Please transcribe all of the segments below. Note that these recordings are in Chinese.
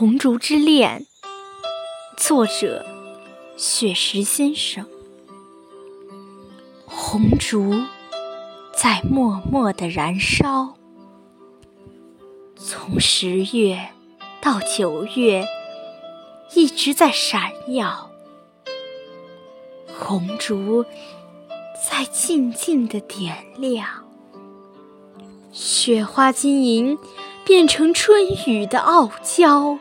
红烛之恋，作者：雪石先生。红烛在默默的燃烧，从十月到九月，一直在闪耀。红烛在静静的点亮，雪花晶莹。变成春雨的傲娇。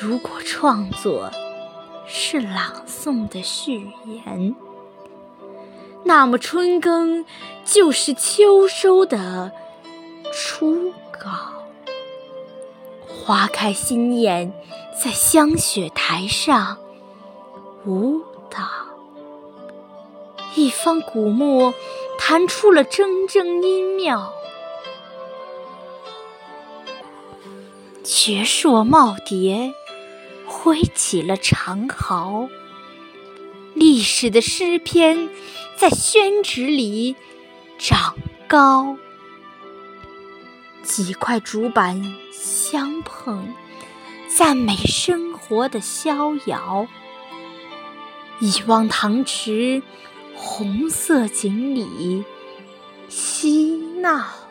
如果创作是朗诵的序言，那么春耕就是秋收的初稿。花开心艳，在香雪台上舞蹈。一方古木弹出了铮铮音妙。绝硕耄耋挥起了长毫，历史的诗篇在宣纸里长高。几块竹板相碰，赞美生活的逍遥。一汪塘池，红色锦鲤嬉闹。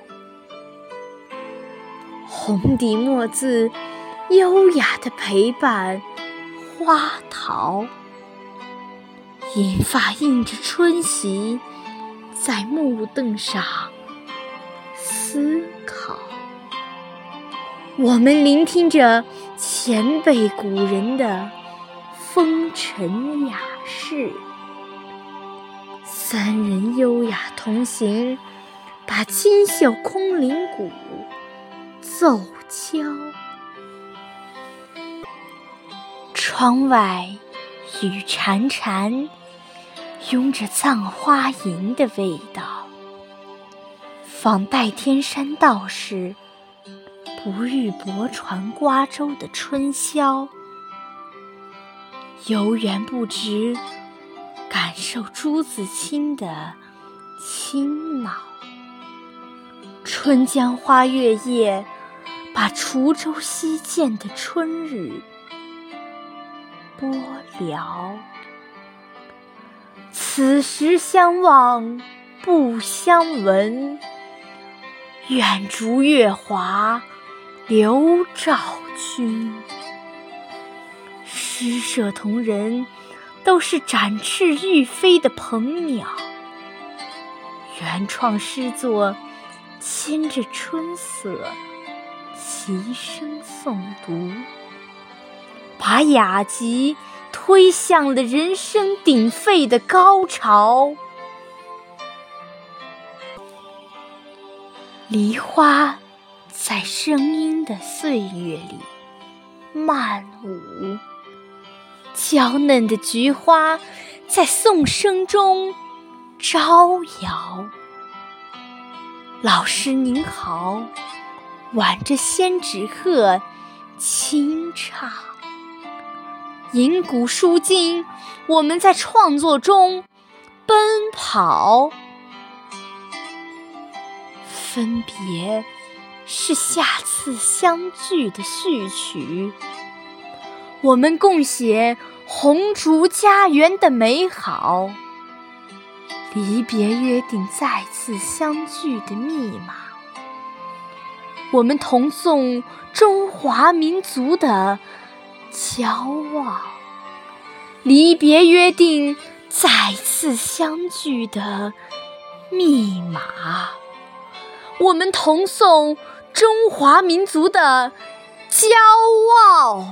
红底墨字，优雅的陪伴花桃。银发映着春喜，在木凳上思考。我们聆听着前辈古人的风尘雅事，三人优雅同行，把金绣空灵鼓。奏敲，窗外雨潺潺，拥着葬花吟的味道。访代天山道士，不遇泊船瓜洲的春宵。游园不值，感受朱自清的清脑。春江花月夜。把滁州西涧的春日播了，此时相望不相闻，愿逐月华流照君。诗社同仁都是展翅欲飞的鹏鸟，原创诗作牵着春色。齐声诵读，把雅集推向了人声鼎沸的高潮。梨花在声音的岁月里漫舞，娇嫩的菊花在颂声中招摇。老师您好。挽着仙纸鹤，轻唱，吟古书今，我们在创作中奔跑。分别是下次相聚的序曲，我们共写红烛家园的美好。离别约定再次相聚的密码。我们同颂中华民族的骄傲，离别约定再次相聚的密码。我们同颂中华民族的骄傲。